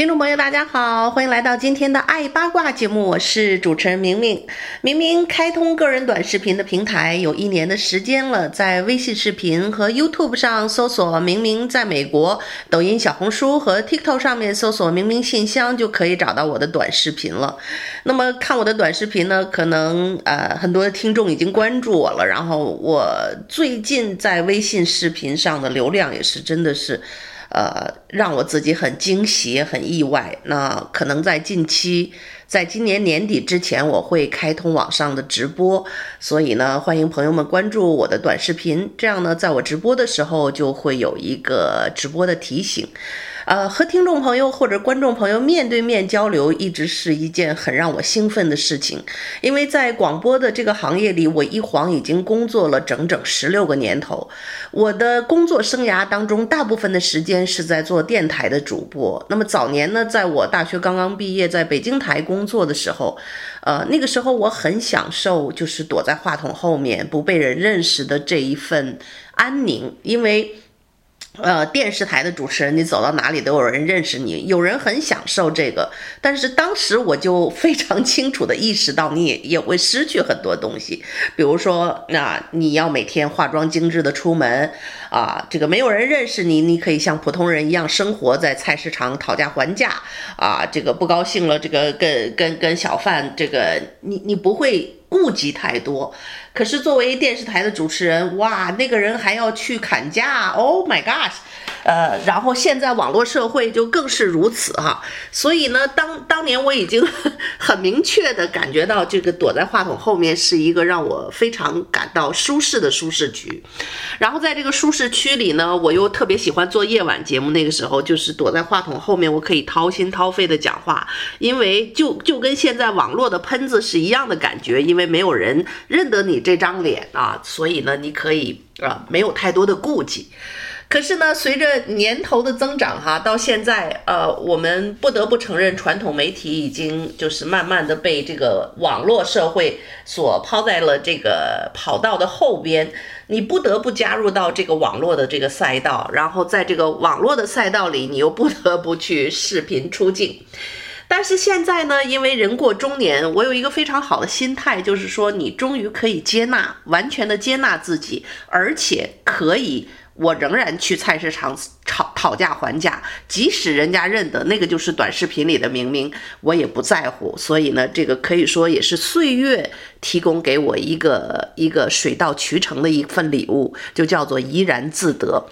听众朋友，大家好，欢迎来到今天的爱八卦节目，我是主持人明明。明明开通个人短视频的平台有一年的时间了，在微信视频和 YouTube 上搜索“明明在美国”，抖音、小红书和 TikTok 上面搜索“明明信箱”就可以找到我的短视频了。那么看我的短视频呢，可能呃很多听众已经关注我了，然后我最近在微信视频上的流量也是真的是。呃，让我自己很惊喜，很意外。那可能在近期，在今年年底之前，我会开通网上的直播，所以呢，欢迎朋友们关注我的短视频，这样呢，在我直播的时候就会有一个直播的提醒。呃，和听众朋友或者观众朋友面对面交流，一直是一件很让我兴奋的事情。因为在广播的这个行业里，我一晃已经工作了整整十六个年头。我的工作生涯当中，大部分的时间是在做电台的主播。那么早年呢，在我大学刚刚毕业，在北京台工作的时候，呃，那个时候我很享受，就是躲在话筒后面不被人认识的这一份安宁，因为。呃，电视台的主持人，你走到哪里都有人认识你，有人很享受这个。但是当时我就非常清楚地意识到，你也也会失去很多东西，比如说，那你要每天化妆精致地出门啊，这个没有人认识你，你可以像普通人一样生活在菜市场讨价还价啊，这个不高兴了，这个跟跟跟小贩，这个你你不会。顾及太多，可是作为电视台的主持人，哇，那个人还要去砍价，Oh my gosh！呃，然后现在网络社会就更是如此哈，所以呢，当当年我已经很明确的感觉到，这个躲在话筒后面是一个让我非常感到舒适的舒适区，然后在这个舒适区里呢，我又特别喜欢做夜晚节目，那个时候就是躲在话筒后面，我可以掏心掏肺的讲话，因为就就跟现在网络的喷子是一样的感觉，因为没有人认得你这这张脸啊，所以呢，你可以啊，没有太多的顾忌。可是呢，随着年头的增长，哈，到现在，呃，我们不得不承认，传统媒体已经就是慢慢的被这个网络社会所抛在了这个跑道的后边。你不得不加入到这个网络的这个赛道，然后在这个网络的赛道里，你又不得不去视频出镜。但是现在呢，因为人过中年，我有一个非常好的心态，就是说，你终于可以接纳，完全的接纳自己，而且可以。我仍然去菜市场讨讨价还价，即使人家认得那个就是短视频里的明明，我也不在乎。所以呢，这个可以说也是岁月提供给我一个一个水到渠成的一份礼物，就叫做怡然自得。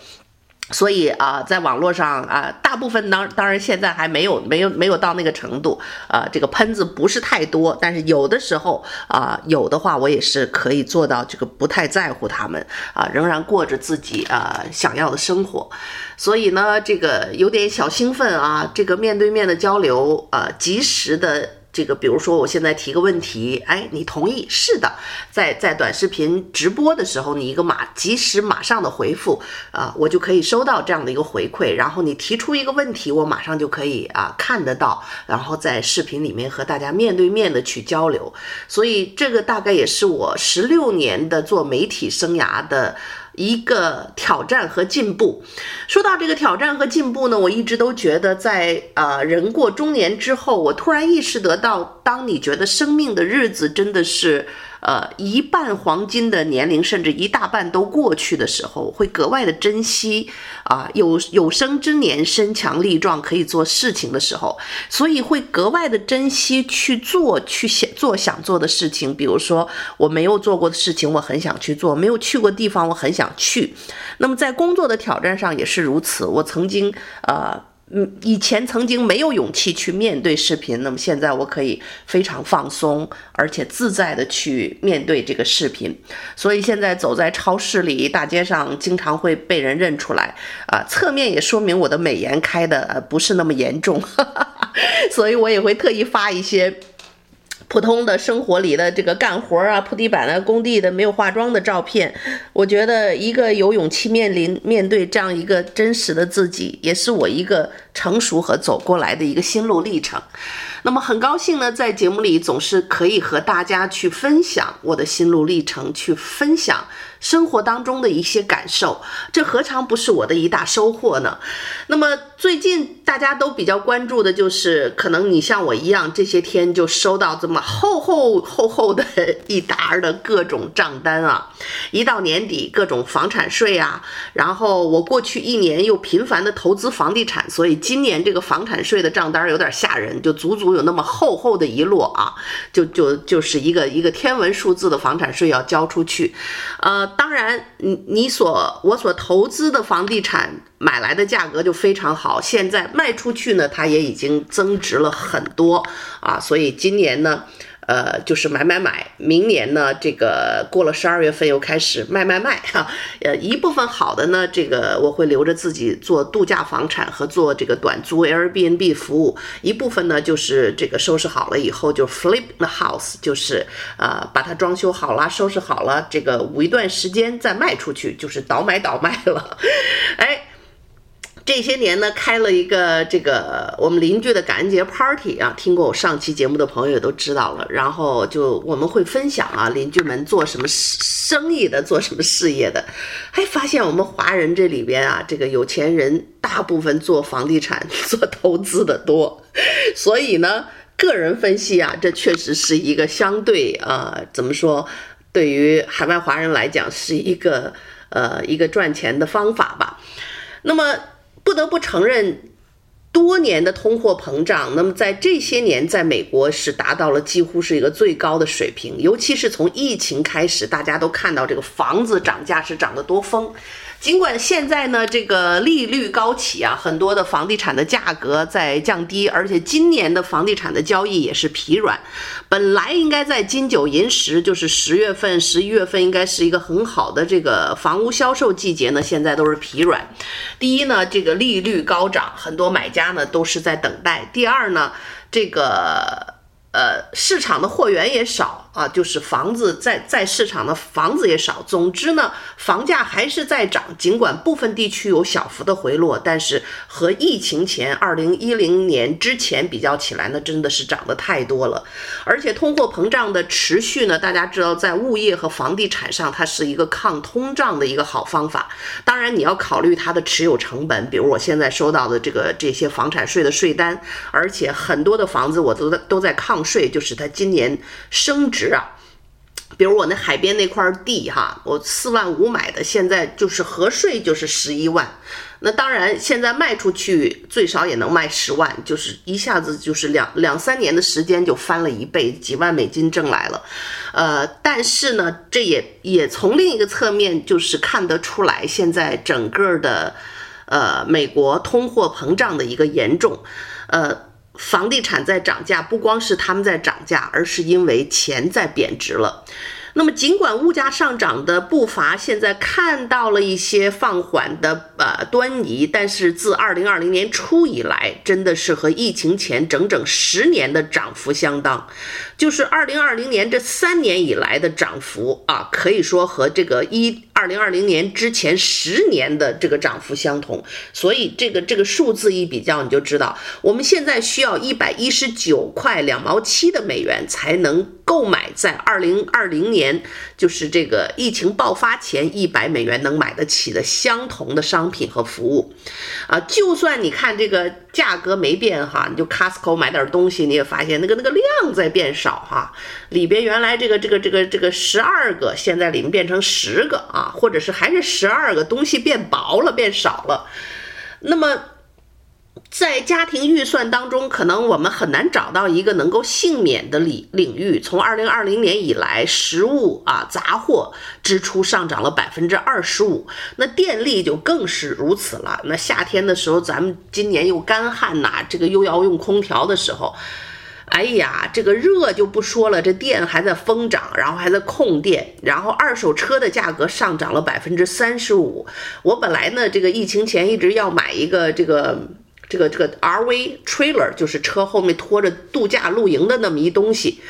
所以啊，在网络上啊，大部分当当然现在还没有没有没有到那个程度啊，这个喷子不是太多，但是有的时候啊，有的话我也是可以做到这个不太在乎他们啊，仍然过着自己啊想要的生活。所以呢，这个有点小兴奋啊，这个面对面的交流啊，及时的。这个，比如说，我现在提个问题，哎，你同意？是的，在在短视频直播的时候，你一个马及时马上的回复啊，我就可以收到这样的一个回馈。然后你提出一个问题，我马上就可以啊看得到，然后在视频里面和大家面对面的去交流。所以这个大概也是我十六年的做媒体生涯的。一个挑战和进步。说到这个挑战和进步呢，我一直都觉得在，呃人过中年之后，我突然意识得到，当你觉得生命的日子真的是。呃，一半黄金的年龄，甚至一大半都过去的时候，会格外的珍惜啊，有有生之年身强力壮可以做事情的时候，所以会格外的珍惜去做去想做想做的事情。比如说，我没有做过的事情，我很想去做；没有去过地方，我很想去。那么在工作的挑战上也是如此。我曾经呃。嗯，以前曾经没有勇气去面对视频，那么现在我可以非常放松，而且自在的去面对这个视频。所以现在走在超市里、大街上，经常会被人认出来啊。侧面也说明我的美颜开的不是那么严重。所以我也会特意发一些。普通的生活里的这个干活啊、铺地板的、工地的没有化妆的照片，我觉得一个有勇气面临面对这样一个真实的自己，也是我一个成熟和走过来的一个心路历程。那么很高兴呢，在节目里总是可以和大家去分享我的心路历程，去分享生活当中的一些感受，这何尝不是我的一大收获呢？那么最近大家都比较关注的就是，可能你像我一样，这些天就收到这么厚厚厚厚的一沓的各种账单啊，一到年底各种房产税啊，然后我过去一年又频繁的投资房地产，所以今年这个房产税的账单有点吓人，就足足有那么厚厚的一摞啊，就就就是一个一个天文数字的房产税要交出去，呃。当然，你你所我所投资的房地产买来的价格就非常好，现在卖出去呢，它也已经增值了很多啊，所以今年呢。呃，就是买买买，明年呢，这个过了十二月份又开始卖卖卖哈。呃，一部分好的呢，这个我会留着自己做度假房产和做这个短租 Airbnb 服务；一部分呢，就是这个收拾好了以后就 flip the house，就是呃把它装修好了，收拾好了，这个捂一段时间再卖出去，就是倒买倒卖了。哎。这些年呢，开了一个这个我们邻居的感恩节 party 啊，听过我上期节目的朋友也都知道了。然后就我们会分享啊，邻居们做什么生意的，做什么事业的，还发现我们华人这里边啊，这个有钱人大部分做房地产、做投资的多。所以呢，个人分析啊，这确实是一个相对呃，怎么说，对于海外华人来讲是一个呃一个赚钱的方法吧。那么。不得不承认，多年的通货膨胀，那么在这些年，在美国是达到了几乎是一个最高的水平。尤其是从疫情开始，大家都看到这个房子涨价是涨得多疯。尽管现在呢，这个利率高企啊，很多的房地产的价格在降低，而且今年的房地产的交易也是疲软。本来应该在金九银十，就是十月份、十一月份应该是一个很好的这个房屋销售季节呢，现在都是疲软。第一呢，这个利率高涨，很多买家呢都是在等待；第二呢，这个。呃，市场的货源也少啊，就是房子在在市场的房子也少。总之呢，房价还是在涨，尽管部分地区有小幅的回落，但是和疫情前二零一零年之前比较起来呢，真的是涨得太多了。而且通货膨胀的持续呢，大家知道，在物业和房地产上，它是一个抗通胀的一个好方法。当然，你要考虑它的持有成本，比如我现在收到的这个这些房产税的税单，而且很多的房子我都在都在抗。税就是它今年升值是啊，比如我那海边那块地哈，我四万五买的，现在就是合税就是十一万。那当然现在卖出去最少也能卖十万，就是一下子就是两两三年的时间就翻了一倍，几万美金挣来了。呃，但是呢，这也也从另一个侧面就是看得出来，现在整个的呃美国通货膨胀的一个严重，呃。房地产在涨价，不光是他们在涨价，而是因为钱在贬值了。那么，尽管物价上涨的步伐现在看到了一些放缓的呃端倪，但是自二零二零年初以来，真的是和疫情前整整十年的涨幅相当。就是二零二零年这三年以来的涨幅啊，可以说和这个一二零二零年之前十年的这个涨幅相同。所以这个这个数字一比较，你就知道我们现在需要一百一十九块两毛七的美元才能购买在二零二零年，就是这个疫情爆发前一百美元能买得起的相同的商品和服务。啊，就算你看这个价格没变哈，你就 Costco 买点东西，你也发现那个那个量在变少。哈，里边原来这个这个这个这个十二个，现在里面变成十个啊，或者是还是十二个，东西变薄了，变少了。那么在家庭预算当中，可能我们很难找到一个能够幸免的领领域。从二零二零年以来，食物啊杂货支出上涨了百分之二十五，那电力就更是如此了。那夏天的时候，咱们今年又干旱呐，这个又要用空调的时候。哎呀，这个热就不说了，这电还在疯涨，然后还在控电，然后二手车的价格上涨了百分之三十五。我本来呢，这个疫情前一直要买一个这个这个这个 RV trailer，就是车后面拖着度假露营的那么一东西。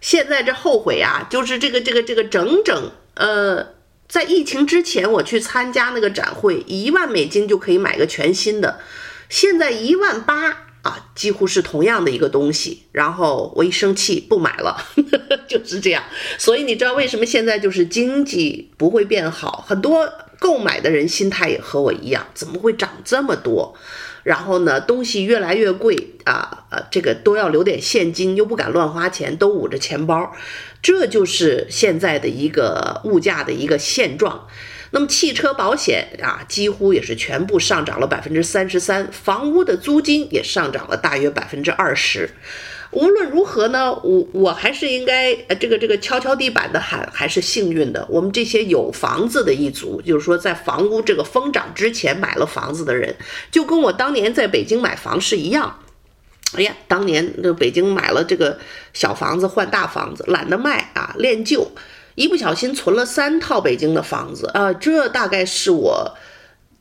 现在这后悔啊，就是这个这个这个整整呃，在疫情之前我去参加那个展会，一万美金就可以买个全新的，现在一万八啊，几乎是同样的一个东西。然后我一生气不买了，呵呵，就是这样。所以你知道为什么现在就是经济不会变好，很多购买的人心态也和我一样，怎么会涨这么多？然后呢，东西越来越贵啊，呃，这个都要留点现金，又不敢乱花钱，都捂着钱包，这就是现在的一个物价的一个现状。那么汽车保险啊，几乎也是全部上涨了百分之三十三，房屋的租金也上涨了大约百分之二十。无论如何呢，我我还是应该呃，这个这个敲敲地板的喊，还是幸运的。我们这些有房子的一族，就是说在房屋这个疯涨之前买了房子的人，就跟我当年在北京买房是一样。哎呀，当年这北京买了这个小房子换大房子，懒得卖啊，恋旧，一不小心存了三套北京的房子啊，这大概是我。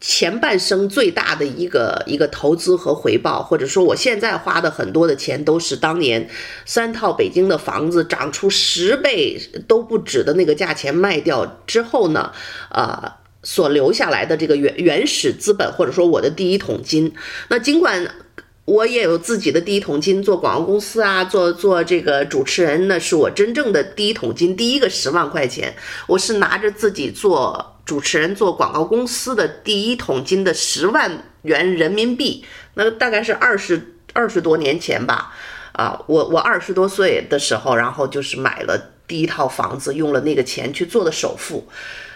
前半生最大的一个一个投资和回报，或者说我现在花的很多的钱，都是当年三套北京的房子涨出十倍都不止的那个价钱卖掉之后呢，呃，所留下来的这个原原始资本，或者说我的第一桶金。那尽管我也有自己的第一桶金，做广告公司啊，做做这个主持人，那是我真正的第一桶金，第一个十万块钱，我是拿着自己做。主持人做广告公司的第一桶金的十万元人民币，那大概是二十二十多年前吧，啊，我我二十多岁的时候，然后就是买了第一套房子，用了那个钱去做的首付。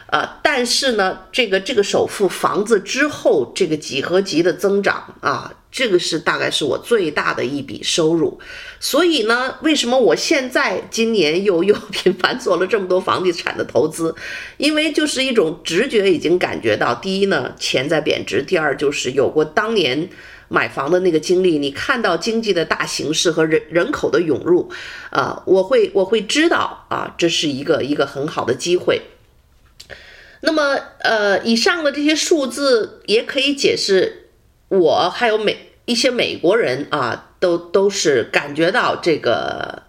呃，但是呢，这个这个首付房子之后，这个几何级的增长啊，这个是大概是我最大的一笔收入。所以呢，为什么我现在今年又又 频繁做了这么多房地产的投资？因为就是一种直觉，已经感觉到，第一呢，钱在贬值；第二就是有过当年买房的那个经历，你看到经济的大形势和人人口的涌入，啊，我会我会知道啊，这是一个一个很好的机会。那么，呃，以上的这些数字也可以解释，我还有美一些美国人啊，都都是感觉到这个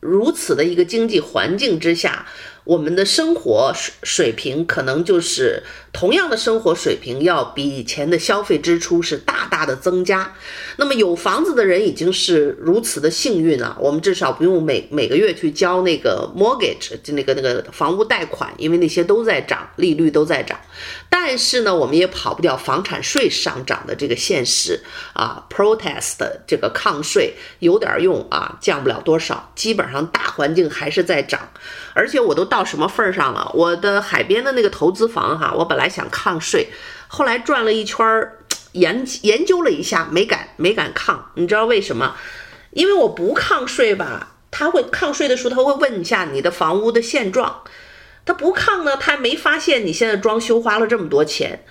如此的一个经济环境之下。我们的生活水水平可能就是同样的生活水平，要比以前的消费支出是大大的增加。那么有房子的人已经是如此的幸运了，我们至少不用每每个月去交那个 mortgage，就那个那个房屋贷款，因为那些都在涨，利率都在涨。但是呢，我们也跑不掉房产税上涨的这个现实啊，protest 这个抗税有点用啊，降不了多少，基本上大环境还是在涨，而且我都。到什么份儿上了？我的海边的那个投资房哈，我本来还想抗税，后来转了一圈，研研究了一下，没敢没敢抗。你知道为什么？因为我不抗税吧，他会抗税的时候，他会问一下你的房屋的现状。他不抗呢，他没发现你现在装修花了这么多钱。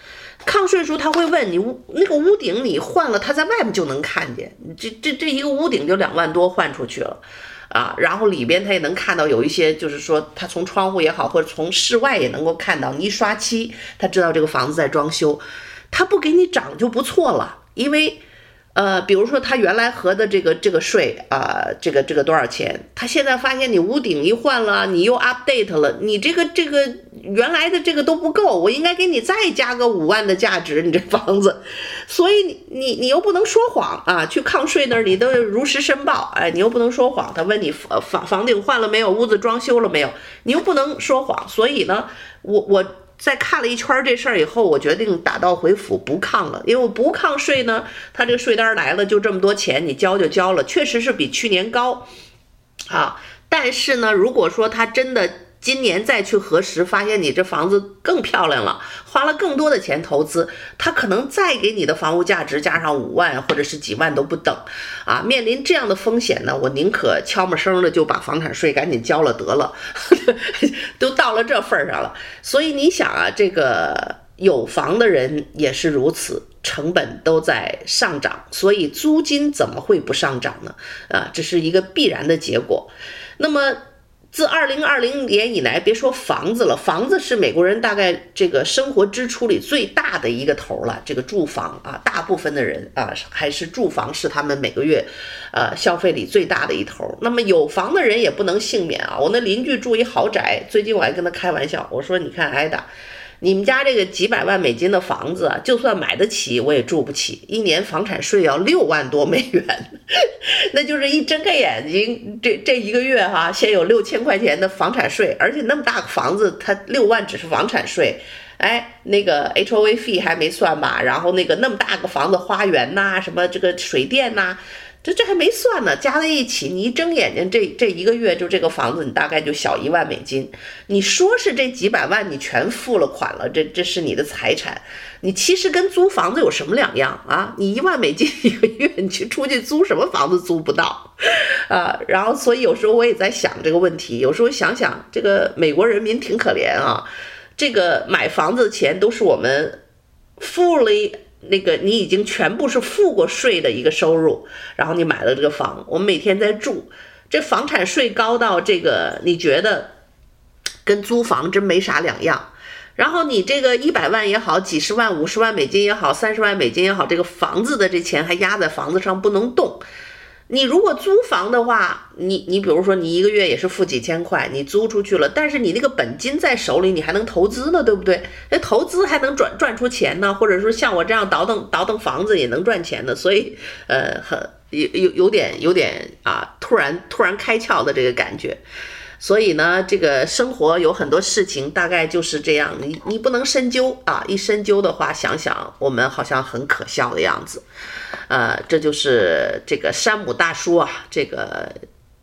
抗税的时候，他会问你屋那个屋顶你换了，他在外面就能看见。这这这一个屋顶就两万多换出去了。啊，然后里边他也能看到有一些，就是说他从窗户也好，或者从室外也能够看到。你一刷漆，他知道这个房子在装修，他不给你涨就不错了，因为。呃，比如说他原来合的这个这个税啊，呃，这个这个多少钱？他现在发现你屋顶一换了，你又 update 了，你这个这个原来的这个都不够，我应该给你再加个五万的价值，你这房子，所以你你你又不能说谎啊，去抗税那儿你都如实申报，哎，你又不能说谎，他问你房房房顶换了没有，屋子装修了没有，你又不能说谎，所以呢，我我。在看了一圈这事儿以后，我决定打道回府不抗了，因为我不抗税呢，他这个税单来了就这么多钱，你交就交了，确实是比去年高，啊，但是呢，如果说他真的。今年再去核实，发现你这房子更漂亮了，花了更多的钱投资，他可能再给你的房屋价值加上五万或者是几万都不等，啊，面临这样的风险呢，我宁可悄没声的就把房产税赶紧交了得了，都到了这份儿上了，所以你想啊，这个有房的人也是如此，成本都在上涨，所以租金怎么会不上涨呢？啊，这是一个必然的结果。那么。自二零二零年以来，别说房子了，房子是美国人大概这个生活支出里最大的一个头了。这个住房啊，大部分的人啊，还是住房是他们每个月，呃，消费里最大的一头。那么有房的人也不能幸免啊。我那邻居住一豪宅，最近我还跟他开玩笑，我说：“你看，挨打。”你们家这个几百万美金的房子，就算买得起，我也住不起。一年房产税要六万多美元，那就是一睁开眼睛，这这一个月哈，先有六千块钱的房产税，而且那么大个房子，它六万只是房产税，哎，那个 hoaf 还没算吧？然后那个那么大个房子，花园呐，什么这个水电呐。这这还没算呢，加在一起，你一睁眼睛，这这一个月就这个房子，你大概就小一万美金。你说是这几百万你全付了款了，这这是你的财产，你其实跟租房子有什么两样啊？你一万美金一个月，你去出去租什么房子租不到啊？然后所以有时候我也在想这个问题，有时候想想这个美国人民挺可怜啊，这个买房子的钱都是我们 fully。那个你已经全部是付过税的一个收入，然后你买了这个房，我们每天在住，这房产税高到这个你觉得跟租房真没啥两样。然后你这个一百万也好，几十万、五十万美金也好，三十万美金也好，这个房子的这钱还压在房子上不能动。你如果租房的话，你你比如说你一个月也是付几千块，你租出去了，但是你那个本金在手里，你还能投资呢，对不对？那投资还能赚赚出钱呢，或者说像我这样倒腾倒腾房子也能赚钱的，所以呃，很有有有点有点啊，突然突然开窍的这个感觉。所以呢，这个生活有很多事情，大概就是这样。你你不能深究啊，一深究的话，想想我们好像很可笑的样子。呃，这就是这个山姆大叔啊，这个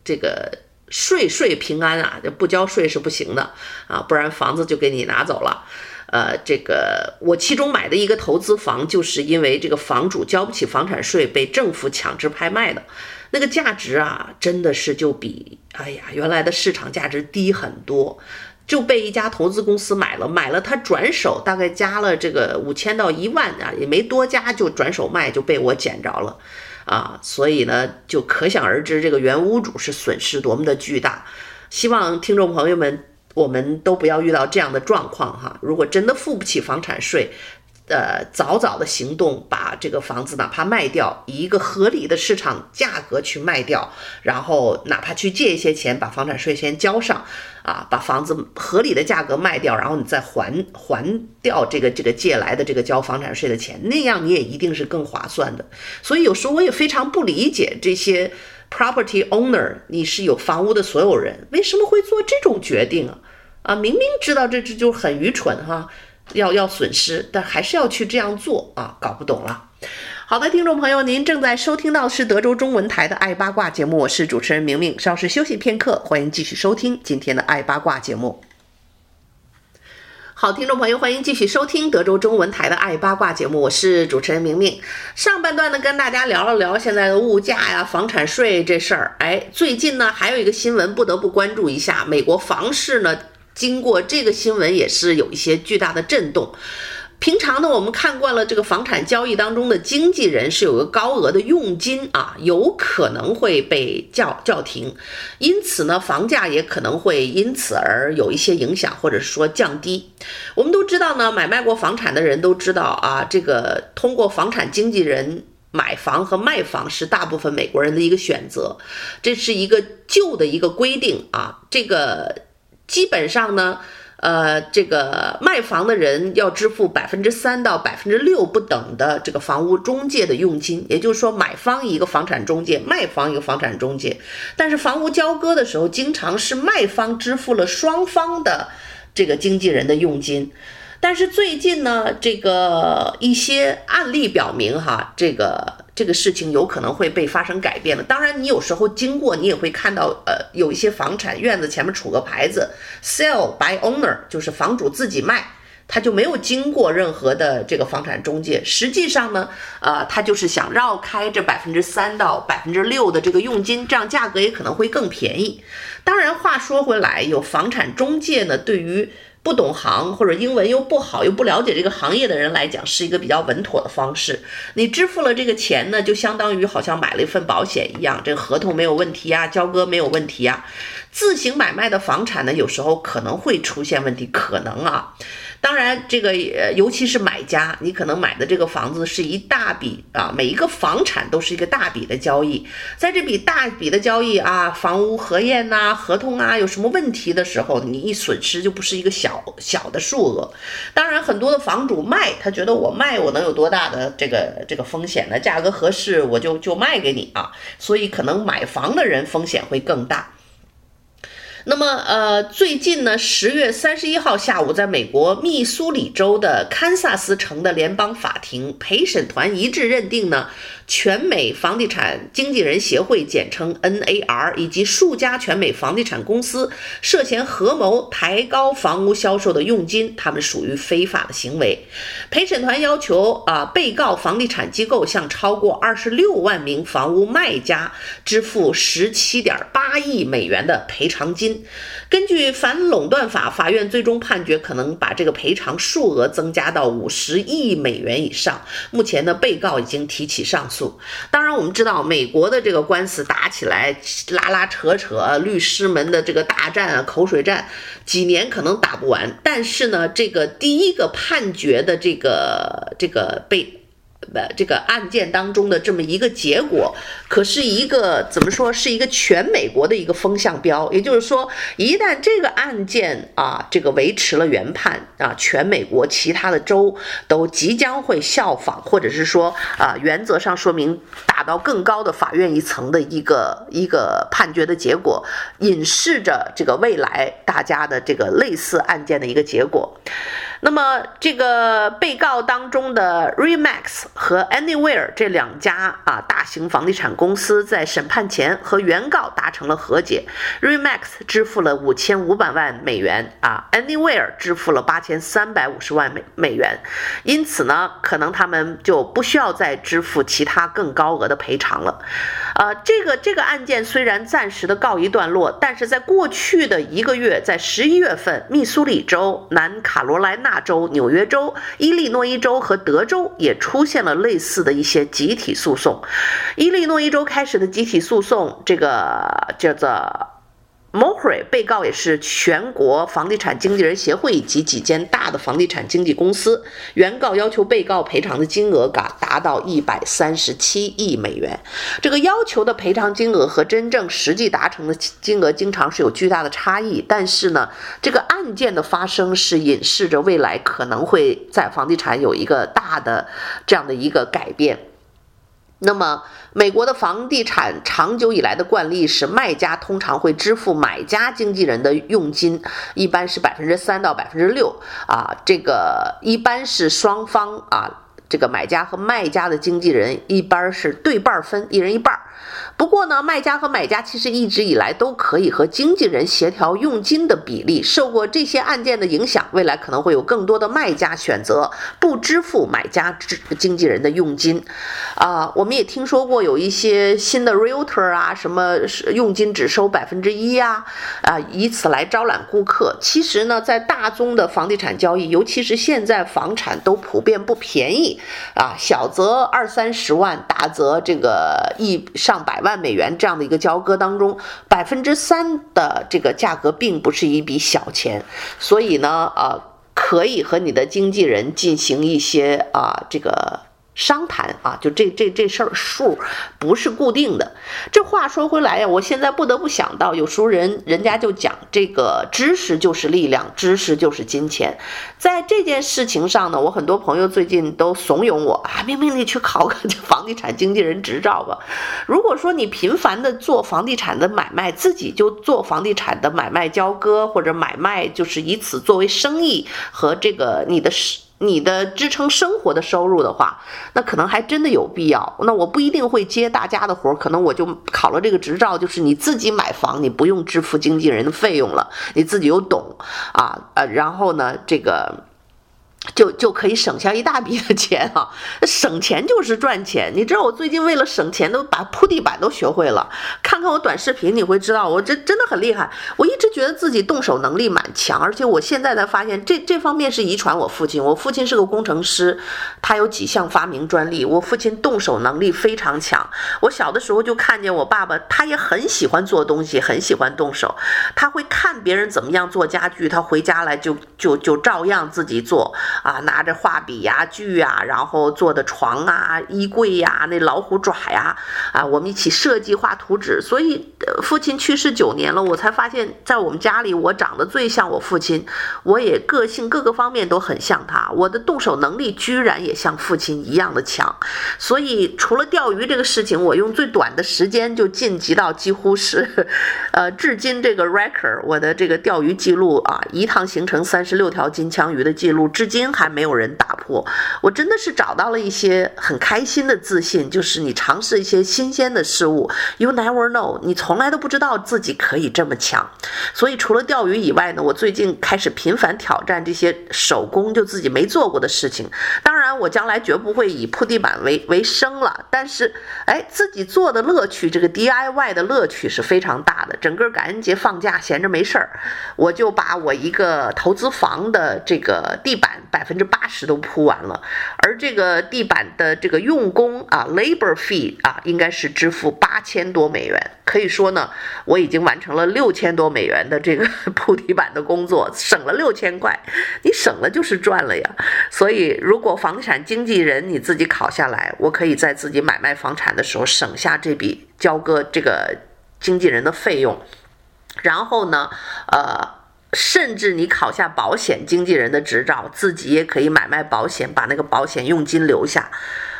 这个税税平安啊，这不交税是不行的啊，不然房子就给你拿走了。呃，这个我其中买的一个投资房，就是因为这个房主交不起房产税，被政府强制拍卖的。那个价值啊，真的是就比哎呀原来的市场价值低很多，就被一家投资公司买了，买了他转手大概加了这个五千到一万啊，也没多加就转手卖，就被我捡着了啊，所以呢，就可想而知这个原屋主是损失多么的巨大。希望听众朋友们，我们都不要遇到这样的状况哈，如果真的付不起房产税。呃，早早的行动，把这个房子哪怕卖掉，以一个合理的市场价格去卖掉，然后哪怕去借一些钱，把房产税先交上，啊，把房子合理的价格卖掉，然后你再还还掉这个这个借来的这个交房产税的钱，那样你也一定是更划算的。所以有时候我也非常不理解这些 property owner，你是有房屋的所有人，为什么会做这种决定啊？啊，明明知道这这就很愚蠢哈。要要损失，但还是要去这样做啊！搞不懂了。好的，听众朋友，您正在收听到的是德州中文台的《爱八卦》节目，我是主持人明明。稍事休息片刻，欢迎继续收听今天的《爱八卦》节目。好，听众朋友，欢迎继续收听德州中文台的《爱八卦》节目，我是主持人明明。上半段呢，跟大家聊了聊现在的物价呀、房产税这事儿。哎，最近呢，还有一个新闻不得不关注一下，美国房市呢。经过这个新闻也是有一些巨大的震动。平常呢，我们看惯了这个房产交易当中的经纪人是有个高额的佣金啊，有可能会被叫叫停，因此呢，房价也可能会因此而有一些影响，或者说降低。我们都知道呢，买卖过房产的人都知道啊，这个通过房产经纪人买房和卖房是大部分美国人的一个选择，这是一个旧的一个规定啊，这个。基本上呢，呃，这个卖房的人要支付百分之三到百分之六不等的这个房屋中介的佣金，也就是说，买方一个房产中介，卖方一个房产中介。但是房屋交割的时候，经常是卖方支付了双方的这个经纪人的佣金。但是最近呢，这个一些案例表明，哈，这个。这个事情有可能会被发生改变了。当然，你有时候经过，你也会看到，呃，有一些房产院子前面杵个牌子，sell by owner，就是房主自己卖，他就没有经过任何的这个房产中介。实际上呢，呃，他就是想绕开这百分之三到百分之六的这个佣金，这样价格也可能会更便宜。当然，话说回来，有房产中介呢，对于不懂行或者英文又不好又不了解这个行业的人来讲，是一个比较稳妥的方式。你支付了这个钱呢，就相当于好像买了一份保险一样，这个合同没有问题啊，交割没有问题啊。自行买卖的房产呢，有时候可能会出现问题，可能啊。当然，这个呃，尤其是买家，你可能买的这个房子是一大笔啊，每一个房产都是一个大笔的交易，在这笔大笔的交易啊，房屋核验呐、合同啊，有什么问题的时候，你一损失就不是一个小小的数额。当然，很多的房主卖，他觉得我卖我能有多大的这个这个风险呢？价格合适我就就卖给你啊，所以可能买房的人风险会更大。那么，呃，最近呢，十月三十一号下午，在美国密苏里州的堪萨斯城的联邦法庭陪审团一致认定呢。全美房地产经纪人协会（简称 NAR） 以及数家全美房地产公司涉嫌合谋抬高房屋销售的佣金，他们属于非法的行为。陪审团要求啊，被告房地产机构向超过二十六万名房屋卖家支付十七点八亿美元的赔偿金。根据反垄断法，法院最终判决可能把这个赔偿数额增加到五十亿美元以上。目前呢，被告已经提起上诉。当然，我们知道美国的这个官司打起来，拉拉扯扯，律师们的这个大战啊，口水战，几年可能打不完。但是呢，这个第一个判决的这个这个被。呃，这个案件当中的这么一个结果，可是一个怎么说，是一个全美国的一个风向标。也就是说，一旦这个案件啊，这个维持了原判啊，全美国其他的州都即将会效仿，或者是说啊，原则上说明打到更高的法院一层的一个一个判决的结果，隐示着这个未来大家的这个类似案件的一个结果。那么，这个被告当中的 Remax 和 Anywhere 这两家啊大型房地产公司在审判前和原告达成了和解，Remax 支付了五千五百万美元啊，Anywhere 支付了八千三百五十万美美元，因此呢，可能他们就不需要再支付其他更高额的赔偿了。呃，这个这个案件虽然暂时的告一段落，但是在过去的一个月，在十一月份，密苏里州、南卡罗来纳亚洲、纽约州、伊利诺伊州和德州也出现了类似的一些集体诉讼。伊利诺伊州开始的集体诉讼，这个叫做。Mokre 被告也是全国房地产经纪人协会以及几间大的房地产经纪公司。原告要求被告赔偿的金额达达到一百三十七亿美元。这个要求的赔偿金额和真正实际达成的金额经常是有巨大的差异。但是呢，这个案件的发生是隐示着未来可能会在房地产有一个大的这样的一个改变。那么，美国的房地产长久以来的惯例是，卖家通常会支付买家经纪人的佣金，一般是百分之三到百分之六啊，这个一般是双方啊，这个买家和卖家的经纪人一般是对半分，一人一半。不过呢，卖家和买家其实一直以来都可以和经纪人协调佣金的比例。受过这些案件的影响，未来可能会有更多的卖家选择不支付买家支经纪人的佣金。啊，我们也听说过有一些新的 realtor 啊，什么佣金只收百分之一呀，啊，以此来招揽顾客。其实呢，在大宗的房地产交易，尤其是现在房产都普遍不便宜啊，小则二三十万，大则这个一上百万。美元这样的一个交割当中，百分之三的这个价格并不是一笔小钱，所以呢，呃，可以和你的经纪人进行一些啊，这个。商谈啊，就这这这事儿数不是固定的。这话说回来呀，我现在不得不想到，有时候人人家就讲这个知识就是力量，知识就是金钱。在这件事情上呢，我很多朋友最近都怂恿我啊，明明你去考个房地产经纪人执照吧。如果说你频繁的做房地产的买卖，自己就做房地产的买卖交割或者买卖，就是以此作为生意和这个你的你的支撑生活的收入的话，那可能还真的有必要。那我不一定会接大家的活，可能我就考了这个执照，就是你自己买房，你不用支付经纪人的费用了，你自己又懂啊，呃，然后呢，这个。就就可以省下一大笔的钱啊！省钱就是赚钱。你知道我最近为了省钱，都把铺地板都学会了。看看我短视频，你会知道我这真的很厉害。我一直觉得自己动手能力蛮强，而且我现在才发现这这方面是遗传我父亲。我父亲是个工程师，他有几项发明专利。我父亲动手能力非常强。我小的时候就看见我爸爸，他也很喜欢做东西，很喜欢动手。他会看别人怎么样做家具，他回家来就就就照样自己做啊，拿着画笔呀、锯呀，然后做的床啊、衣柜呀、那老虎爪呀，啊，我们一起设计画图纸。所以，父亲去世九年了，我才发现，在我们家里，我长得最像我父亲，我也个性各个方面都很像他，我的动手能力居然也像父亲一样的强。所以，除了钓鱼这个事情，我用最短的时间就晋级到几乎是，呃，至今这个 record，我的这个钓鱼记录啊，一趟行程三十六条金枪鱼的记录，至今还没有人打破。我真的是找到了一些很开心的自信，就是你尝试一些新鲜的事物，you never know，你从来都不知道自己可以这么强。所以除了钓鱼以外呢，我最近开始频繁挑战这些手工就自己没做过的事情。当然，我将来绝不会以铺地板为为生了，但是，哎，自己做的乐趣，这个 DIY 的乐趣是非常大的。整个感恩节放假闲着没事儿，我就把我一个投资房的这个地板百分之八十都铺完了，而这个地板的这个用工啊，labor fee 啊，应该是支付八千多美元。可以说呢，我已经完成了六千多美元的这个铺地板的工作，省了六千块。你省了就是赚了呀。所以，如果房产经纪人你自己考下来，我可以在自己买卖房产的时候省下这笔交割这个经纪人的费用。然后呢，呃，甚至你考下保险经纪人的执照，自己也可以买卖保险，把那个保险佣金留下。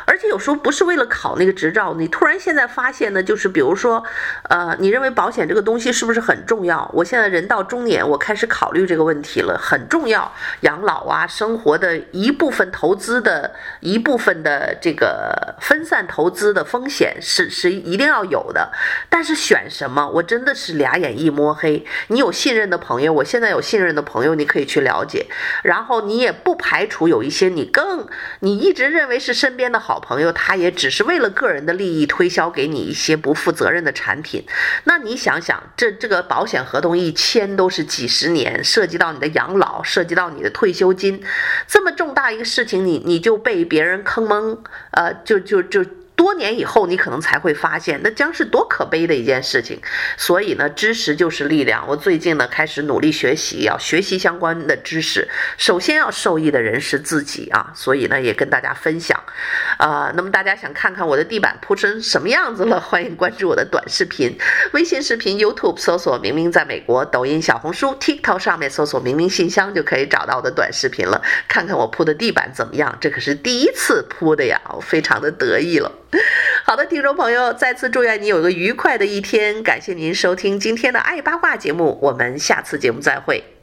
而且有时候不是为了考那个执照，你突然现在发现呢，就是比如说，呃，你认为保险这个东西是不是很重要？我现在人到中年，我开始考虑这个问题了，很重要。养老啊，生活的一部分投资的一部分的这个分散投资的风险是是一定要有的。但是选什么，我真的是俩眼一摸黑。你有信任的朋友，我现在有信任的朋友，你可以去了解。然后你也不排除有一些你更你一直认为是身边的好朋友，他也只是为了个人的利益推销给你一些不负责任的产品。那你想想，这这个保险合同一签都是几十年，涉及到你的养老，涉及到你的退休金，这么重大一个事情，你你就被别人坑蒙，呃，就就就。多年以后，你可能才会发现，那将是多可悲的一件事情。所以呢，知识就是力量。我最近呢，开始努力学习，要学习相关的知识。首先要受益的人是自己啊，所以呢，也跟大家分享。啊、那么大家想看看我的地板铺成什么样子了？欢迎关注我的短视频，微信视频、YouTube 搜索“明明在美国”，抖音、小红书、TikTok 上面搜索“明明信箱”就可以找到我的短视频了。看看我铺的地板怎么样？这可是第一次铺的呀，我非常的得意了。好的，听众朋友，再次祝愿你有个愉快的一天。感谢您收听今天的爱八卦节目，我们下次节目再会。